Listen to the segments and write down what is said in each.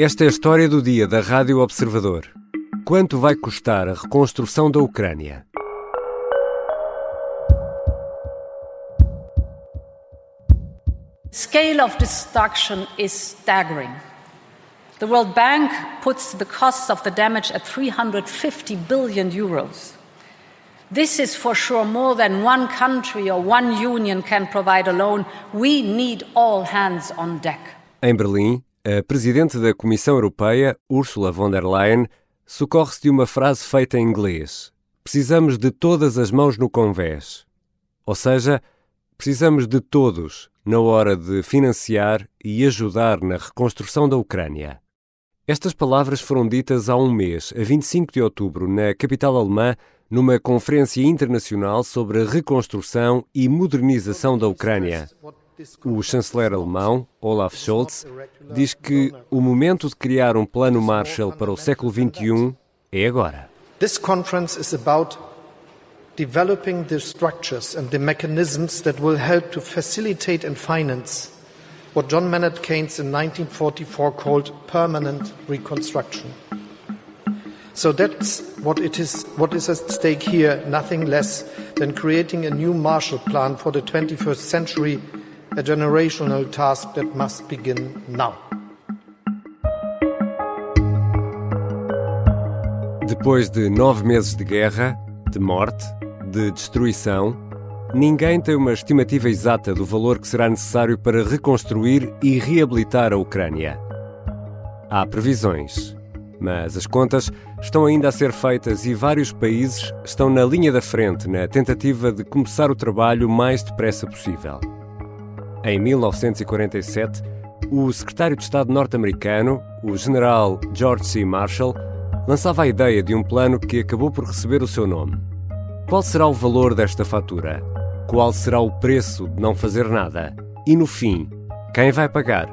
Esta é a história do dia da Rádio Observador. Quanto vai custar a reconstrução da Ucrânia? Scale of destruction is staggering. The World Bank puts the cost of the damage at 350 billion euros. This is for sure more than one country or one union can provide alone. We need all hands on deck. Em Berlim, a presidente da Comissão Europeia, Ursula von der Leyen, socorre-se de uma frase feita em inglês: Precisamos de todas as mãos no convés. Ou seja, precisamos de todos na hora de financiar e ajudar na reconstrução da Ucrânia. Estas palavras foram ditas há um mês, a 25 de outubro, na capital alemã, numa conferência internacional sobre a reconstrução e modernização da Ucrânia. O chanceler alemão, Olaf Scholz, diz que o momento de criar um plano Marshall para o século XXI é agora. This conference is about developing the structures and the mechanisms that will help to facilitate and finance what John Maynard Keynes in 1944 called permanent reconstruction. So that's what it is what is at stake here, nothing less than creating a new Marshall Plan for the 21st century, a generational task that must begin now. Depois de nove meses de guerra, de morte, de destruição, ninguém tem uma estimativa exata do valor que será necessário para reconstruir e reabilitar a Ucrânia. Há previsões, mas as contas estão ainda a ser feitas e vários países estão na linha da frente na tentativa de começar o trabalho o mais depressa possível. Em 1947, o secretário de Estado norte-americano, o general George C. Marshall, lançava a ideia de um plano que acabou por receber o seu nome. Qual será o valor desta fatura? Qual será o preço de não fazer nada? E no fim, quem vai pagar?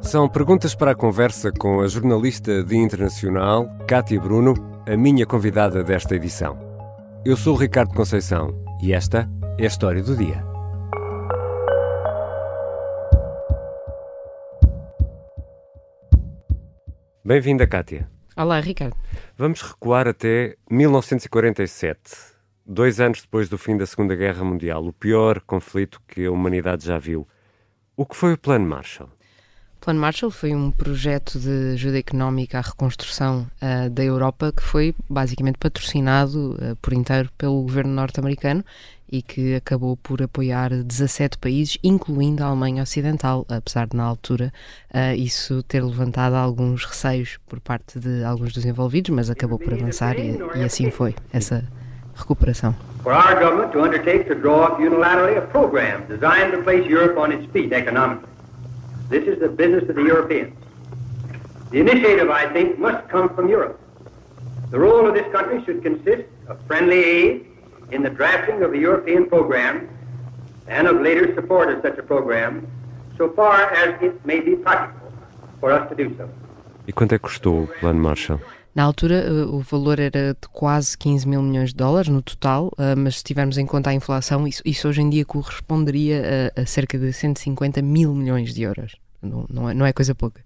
São perguntas para a conversa com a jornalista de internacional, Cátia Bruno, a minha convidada desta edição. Eu sou Ricardo Conceição e esta é a história do dia. Bem-vinda, Cátia. Olá, Ricardo. Vamos recuar até 1947, dois anos depois do fim da Segunda Guerra Mundial, o pior conflito que a humanidade já viu. O que foi o Plano Marshall? Plano Marshall foi um projeto de ajuda económica à reconstrução uh, da Europa que foi basicamente patrocinado uh, por inteiro pelo governo norte-americano e que acabou por apoiar 17 países, incluindo a Alemanha Ocidental, apesar de, na altura, uh, isso ter levantado alguns receios por parte de alguns dos envolvidos, mas acabou por avançar e, e assim foi essa recuperação. For our government to undertake to draw up unilaterally a program designed to place Europe on its feet economically. This is the business of the Europeans. The initiative, I think, must come from Europe. The role of this country should consist of friendly aid in the drafting of the European program and of later support of such a program, so far as it may be practical for us to do so. E quanto é que custou o Plano Marshall? Na altura, o valor era de quase 15 mil milhões de dólares no total, mas se tivermos em conta a inflação, isso, isso hoje em dia corresponderia a, a, cerca de 150 mil milhões de euros. Não, não, é, não é coisa pouca.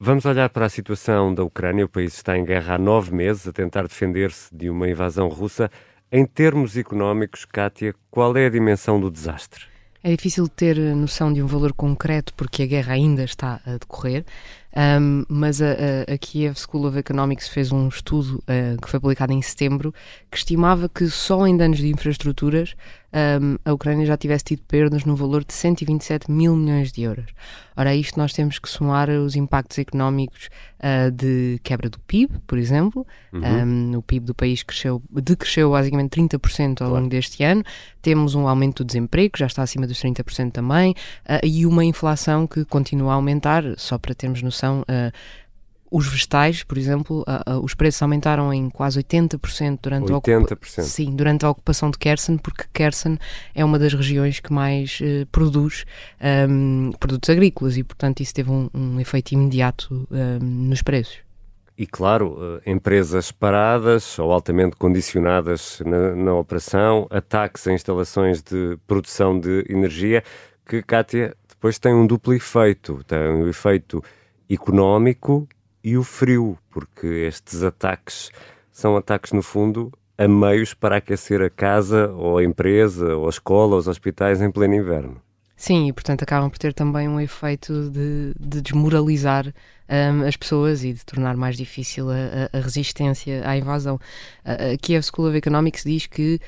Vamos olhar para a situação da Ucrânia. O país está em guerra há nove meses, a tentar defender-se de uma invasão russa. Em termos económicos, Kátia, qual é a dimensão do desastre? É difícil ter noção de um valor concreto porque a guerra ainda está a decorrer, um, mas a, a, a, Kiev School of Economics fez um estudo uh, que foi publicado em setembro que estimava que só em danos de infraestruturas um, a Ucrânia já tivesse tido perdas no valor de 127 mil milhões de euros. Ora, a isto nós temos que somar os impactos económicos uh, de quebra do PIB, por exemplo. Uhum. Um, o PIB do país cresceu, decresceu basicamente 30% ao longo deste ano. Temos um aumento do desemprego, já está acima dos 30% também, uh, e uma inflação que continua a aumentar, só para termos noção. Uh, os vegetais, por exemplo, uh, uh, os preços aumentaram em quase 80% durante 80%. a Sim, durante a ocupação de Kherson, porque Kherson é uma das regiões que mais uh, produz um, produtos agrícolas e, portanto, isso teve um, um efeito imediato um, nos preços. E, claro, empresas paradas ou altamente condicionadas na, na operação, ataques a instalações de produção de energia, que, Kátia, depois tem um duplo efeito. Tem um efeito económico e o frio, porque estes ataques são ataques, no fundo, a meios para aquecer a casa, ou a empresa, ou a escola, ou os hospitais em pleno inverno. Sim, e portanto acabam por ter também um efeito de, de desmoralizar um, as pessoas e de tornar mais difícil a, a resistência à invasão. A, a Kiev School of Economics diz que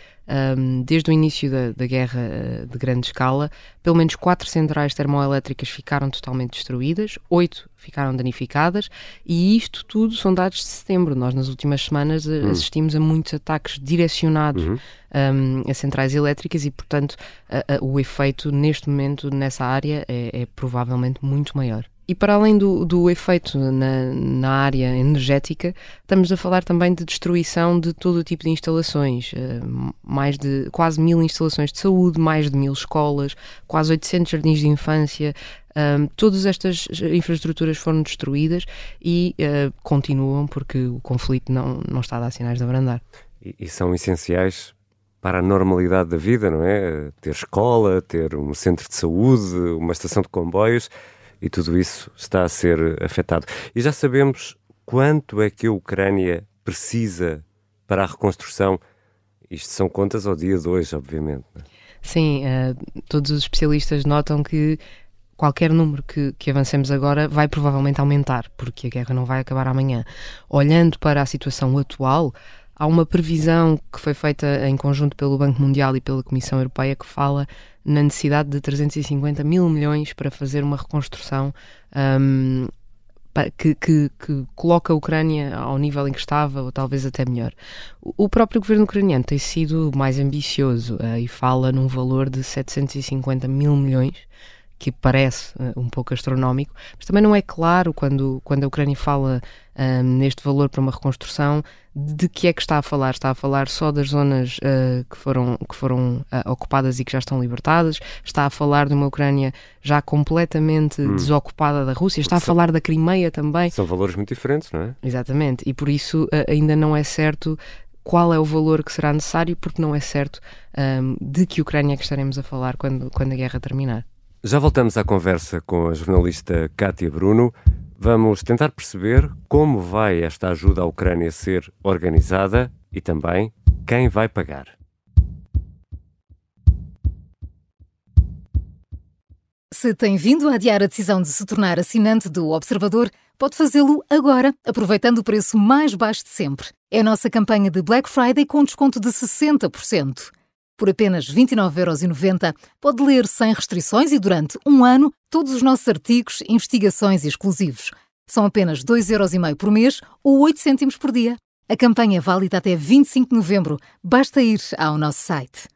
um, desde o início da, da, guerra uh, de grande escala, pelo menos quatro centrais termoelétricas ficaram totalmente destruídas, oito ficaram danificadas, e isto tudo são dados de setembro. Nós, nas últimas semanas, hum. assistimos a muitos ataques direcionados uhum. um, a centrais elétricas e, portanto, o efeito neste momento nessa área é, é provavelmente muito maior. E para além do, do efeito na, na, área energética, estamos a falar também de destruição de todo o tipo de instalações. Uh, mais de quase mil instalações de saúde, mais de mil escolas, quase 800 jardins de infância. Um, eh, todas estas infraestruturas foram destruídas e uh, continuam porque o conflito não, não está a dar sinais de abrandar. E, e são essenciais para a normalidade da vida, não é? Ter escola, ter um centro de saúde, uma estação de comboios e tudo isso está a ser afetado. E já sabemos quanto é que a Ucrânia precisa para a reconstrução. Isto são contas ao dia de hoje, obviamente. É? Sim, uh, todos os especialistas notam que qualquer número que, que, avancemos agora vai provavelmente aumentar, porque a guerra não vai acabar amanhã. Olhando para a situação atual, há uma previsão que foi feita em conjunto pelo Banco Mundial e pela Comissão Europeia que fala na necessidade de 350 mil milhões para fazer uma reconstrução um, que, que, que, coloca a Ucrânia ao nível em que estava, ou talvez até melhor. O próprio governo ucraniano tem sido mais ambicioso uh, e fala num valor de 750 mil milhões que parece uh, um pouco astronómico, mas também não é claro quando, quando a Ucrânia fala um, neste valor para uma reconstrução de que é que está a falar. Está a falar só das zonas uh, que foram, que foram uh, ocupadas e que já estão libertadas, está a falar de uma Ucrânia já completamente hum. desocupada da Rússia, está a falar da Crimeia também. São valores muito diferentes, não é? Exatamente, e por isso ainda não é certo qual é o valor que será necessário, porque não é certo um, de que Ucrânia é que estaremos a falar quando, quando a guerra terminar. Já voltamos à conversa com a jornalista Kátia Bruno. Vamos tentar perceber como vai esta ajuda à Ucrânia ser organizada e também quem vai pagar. Se tem vindo a adiar a decisão de se tornar assinante do Observador, pode fazê-lo agora, aproveitando o preço mais baixo de sempre. É a nossa campanha de Black Friday com desconto de 60%. Por apenas 29,90€ pode ler sem restrições e durante um ano todos os nossos artigos, investigações e exclusivos. São apenas 2,5€ por mês ou 8 cêntimos por dia. A campanha é válida até 25 de novembro. Basta ir ao nosso site.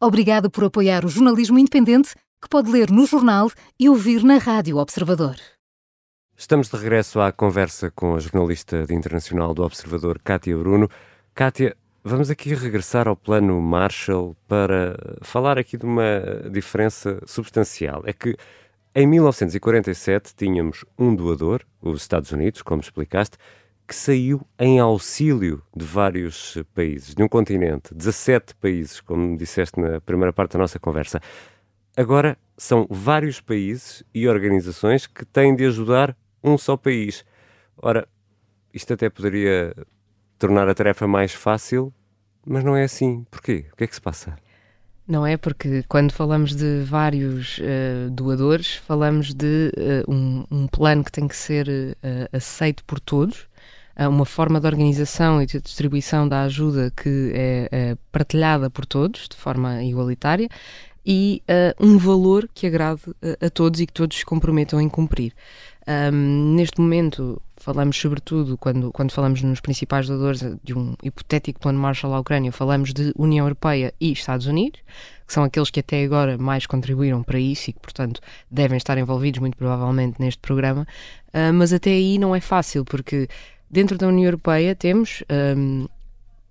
Obrigado por apoiar o jornalismo independente que pode ler no jornal e ouvir na Rádio Observador. Estamos de regresso à conversa com a jornalista de internacional do Observador, Kátia Bruno. Kátia, Vamos aqui regressar ao plano Marshall para falar aqui de uma diferença substancial. É que em 1947 tínhamos um doador, os Estados Unidos, como explicaste, que saiu em auxílio de vários países, de um continente, 17 países, como disseste na primeira parte da nossa conversa. Agora são vários países e organizações que têm de ajudar um só país. Ora, isto até poderia tornar a tarefa mais fácil mas não é assim. Porquê? O que é que se passa? Não é porque quando falamos de vários uh, doadores, falamos de uh, um, um, plano que tem que ser uh, aceito por todos, uma forma de organização e de distribuição da ajuda que é, é partilhada por todos de forma igualitária e um valor que agrade a todos e que todos se comprometam em cumprir. Um, neste momento, falamos sobretudo, quando, quando falamos nos principais doadores de um hipotético plano Marshall à Ucrânia, falamos de União Europeia e Estados Unidos, que são aqueles que até agora mais contribuíram para isso e que, portanto, devem estar envolvidos muito provavelmente neste programa. Uh, mas até aí não é fácil, porque dentro da União Europeia temos. Um,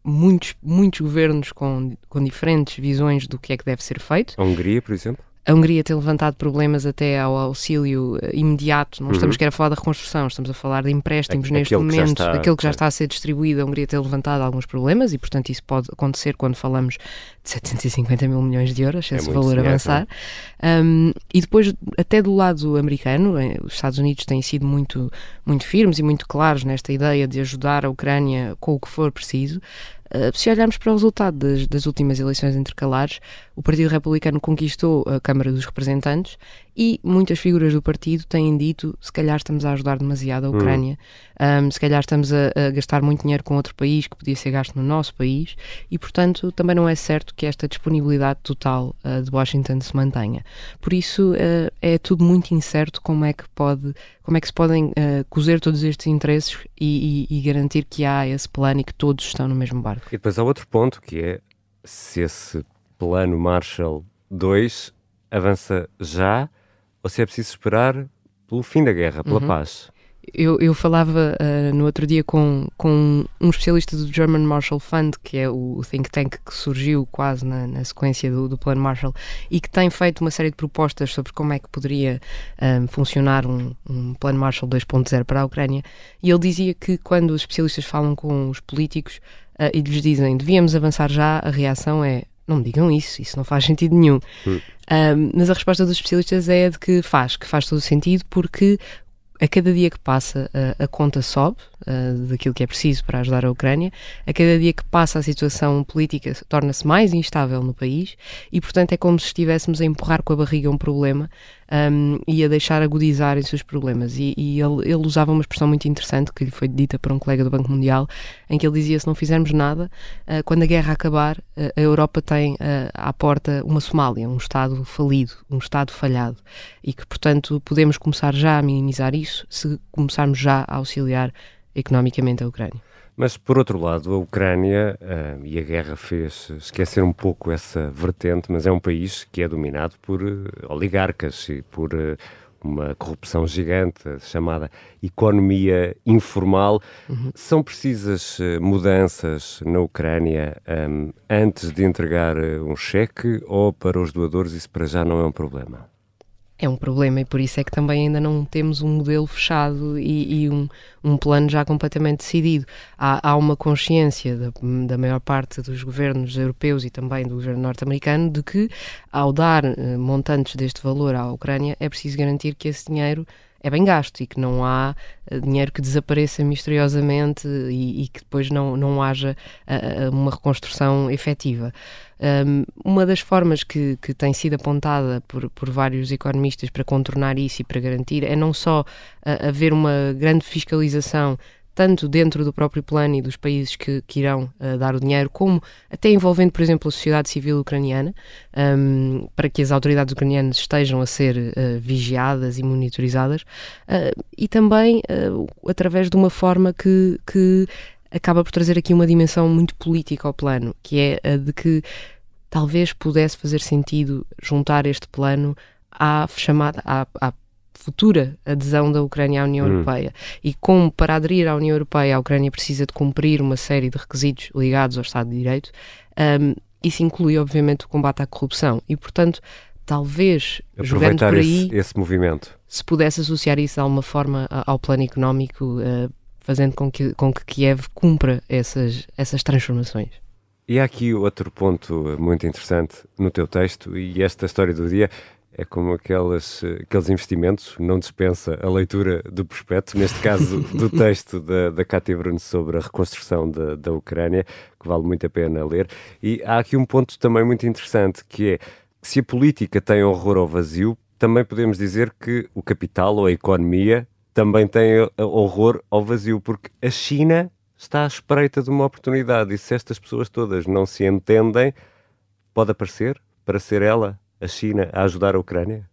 muitos, muitos governos com, com diferentes visões do que é que deve ser feito. A Hungria, por exemplo? a Hungria tem levantado problemas até ao auxílio eh, imediato. Não estamos uhum. quer a falar da reconstrução, estamos a falar de empréstimos neste momento. Está, aquilo que já está a ser distribuído, a Hungria tem levantado alguns problemas e, portanto, isso pode acontecer quando falamos de 750 mil milhões de euros, se é esse valor avançar. Um, e depois, até do lado americano, eh, os Estados Unidos têm sido muito, muito firmes e muito claros nesta ideia de ajudar a Ucrânia com o que for preciso. Uh, se olharmos para o resultado das, das, últimas eleições intercalares, o Partido Republicano conquistou a Câmara dos Representantes e muitas figuras do partido têm dito se calhar estamos a ajudar demasiado a hum. Ucrânia, hum. um, se calhar estamos a, a, gastar muito dinheiro com outro país que podia ser gasto no nosso país e, portanto, também não é certo que esta disponibilidade total uh, de Washington se mantenha. Por isso, uh, é tudo muito incerto como é que pode, como é que se podem uh, cozer todos estes interesses e, e, e garantir que há esse plano e que todos estão no mesmo barco. E depois há outro ponto que é se esse plano Marshall 2 avança já ou se é preciso esperar pelo fim da guerra, pela uhum. paz. Eu, eu falava uh, no outro dia com, com um especialista do German Marshall Fund, que é o think tank que surgiu quase na, na sequência do, do, Plano Marshall e que tem feito uma série de propostas sobre como é que poderia um, eh, funcionar um, um Plano Marshall 2.0 para a Ucrânia. E ele dizia que quando os especialistas falam com os políticos uh, e lhes dizem devíamos avançar já, a reação é não me digam isso, isso não faz sentido nenhum. Hum. Um, mas a resposta dos especialistas é de que faz, que faz todo o sentido, porque a cada dia que passa a, a conta sobe uh, daquilo que é preciso para ajudar a Ucrânia, a cada dia que passa a situação política torna-se mais instável no país e, portanto, é como se estivéssemos a empurrar com a barriga um problema um, e a deixar agudizarem-se os problemas. E, e ele, ele, usava uma expressão muito interessante que lhe foi dita por um colega do Banco Mundial, em que ele dizia: se não fizermos nada, uh, quando a guerra acabar, uh, a Europa tem uh, à porta uma Somália, um Estado falido, um Estado falhado, e que, portanto, podemos começar já a minimizar isso se começarmos já a auxiliar economicamente a Ucrânia. Mas, por outro lado, a Ucrânia, uh, e a guerra fez esquecer um pouco essa vertente, mas é um país que é dominado por uh, oligarcas e por uh, uma corrupção gigante chamada economia informal. Uhum. São precisas mudanças na Ucrânia um, antes de entregar um cheque ou para os doadores isso para já não é um problema? É um problema e por isso é que também ainda não temos um modelo fechado e, e um, um, plano já completamente decidido. Há, há uma consciência da, da, maior parte dos governos europeus e também do governo norte-americano de que, ao dar uh, montantes deste valor à Ucrânia, é preciso garantir que esse dinheiro é bem gasto e que não há uh, dinheiro que desapareça misteriosamente e, e que depois não, não haja uh, uma reconstrução efetiva. Um, uma das formas que, que tem sido apontada por, por vários economistas para contornar isso e para garantir é não só uh, haver uma grande fiscalização tanto dentro do próprio plano e dos países que, que irão uh, dar o dinheiro, como até envolvendo, por exemplo, a sociedade civil ucraniana, um, para que as autoridades ucranianas estejam a ser uh, vigiadas e monitorizadas, uh, e também através de uma forma que, que acaba por trazer aqui uma dimensão muito política ao plano, que é a de que talvez pudesse fazer sentido juntar este plano à chamada à, à futura adesão da Ucrânia à União hum. Europeia. E como para aderir à União Europeia a Ucrânia precisa de cumprir uma série de requisitos ligados ao Estado de Direito, um, isso inclui, obviamente, o combate à corrupção. E, portanto, talvez, jogando por aí, esse, esse, movimento. se pudesse associar isso de alguma forma ao plano económico, uh, fazendo com que, com que Kiev cumpra essas, essas transformações. E há aqui outro ponto muito interessante no teu texto, e esta história do dia é como aquelas, aqueles investimentos, não dispensa a leitura do prospecto, neste caso do texto da, da Cátia Bruno sobre a reconstrução da, da Ucrânia, que vale muito a pena ler. E há aqui um ponto também muito interessante, que é que se a política tem horror ao vazio, também podemos dizer que o capital ou a economia também tem horror ao vazio, porque a China está à espreita de uma oportunidade e se estas pessoas todas não se entendem, pode aparecer para ser ela a China a ajudar a Ucrânia?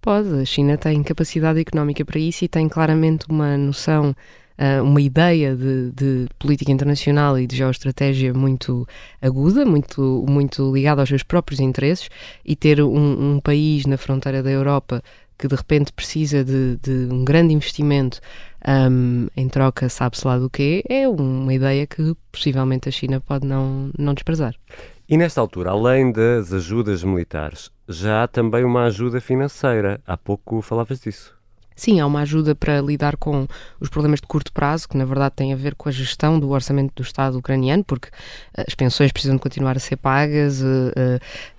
Pode, a China tem capacidade económica para isso e tem claramente uma noção, uh, uma ideia de, de, política internacional e de geoestratégia muito aguda, muito, muito ligada aos seus próprios interesses e ter um, um país na fronteira da Europa que de repente precisa de, de um grande investimento um, em troca, sabe-se lá do quê, é uma ideia que possivelmente a China pode não, não desprezar. E nesta altura, além das ajudas militares, já há também uma ajuda financeira. Há pouco falavas disso. Sim, há uma ajuda para lidar com os problemas de curto prazo, que na verdade têm a ver com a gestão do orçamento do Estado ucraniano, porque eh, as pensões precisam de continuar a ser pagas,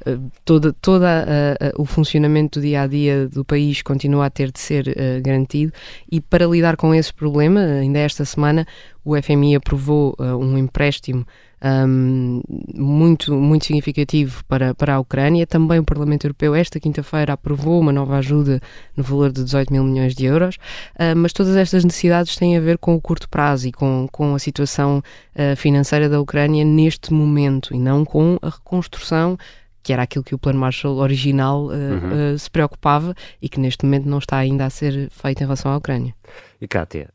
uh, uh, toda, toda uh, o funcionamento do dia a dia do país continua a ter de ser garantido. E para lidar com esse problema, ainda esta semana, o FMI aprovou um empréstimo um, muito, muito significativo para, para a Ucrânia. Também o Parlamento Europeu, esta quinta-feira, aprovou uma nova ajuda no valor de 18 mil milhões de euros, uh, mas todas estas necessidades têm a ver com o curto prazo e com, com a situação uh, financeira da Ucrânia neste momento e não com a reconstrução que era aquilo que o Plano Marshall original uh, uhum. uh, se preocupava e que neste momento não está ainda a ser feito em relação à Ucrânia. E Kátia,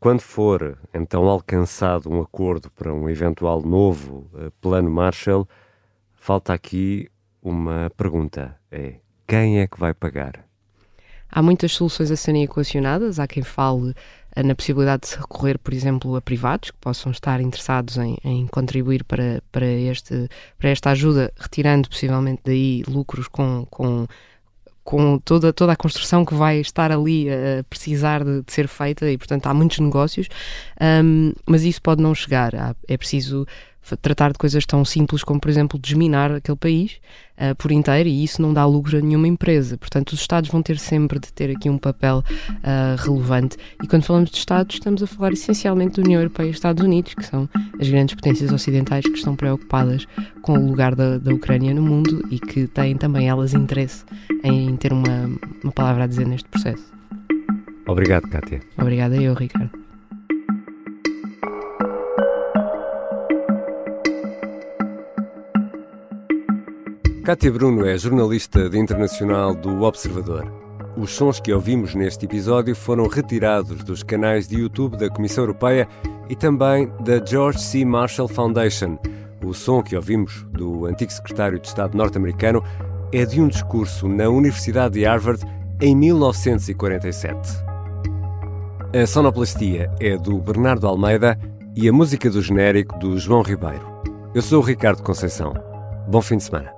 quando for então alcançado um acordo para um eventual novo uh, plano Marshall, falta aqui uma pergunta: é quem é que vai pagar? Há muitas soluções a serem equacionadas. Há quem fale na possibilidade de se recorrer, por exemplo, a privados que possam estar interessados em, em contribuir para, para, este, para esta ajuda, retirando possivelmente daí lucros com, com com toda, toda a construção que vai estar ali a precisar de, de ser feita e, portanto, há muitos negócios, um, mas isso pode não chegar. Há, é preciso tratar de coisas tão simples como, por exemplo, desminar aquele país uh, por inteiro e isso não dá lucro a nenhuma empresa. Portanto, os Estados vão ter sempre de ter aqui um papel uh, relevante. E quando falamos de Estados, estamos a falar essencialmente da União Europeia e Estados Unidos, que são as grandes potências ocidentais que estão preocupadas com o lugar da, da Ucrânia no mundo e que têm também elas interesse em ter uma, uma palavra a dizer neste processo. Obrigado, Kátia. Obrigada eu, Ricardo. Cátia Bruno é jornalista de internacional do Observador. Os sons que ouvimos neste episódio foram retirados dos canais de YouTube da Comissão Europeia e também da George C. Marshall Foundation. O som que ouvimos do antigo secretário de Estado norte-americano é de um discurso na Universidade de Harvard em 1947. A sonoplastia é do Bernardo Almeida e a música do genérico do João Ribeiro. Eu sou o Ricardo Conceição. Bom fim de semana.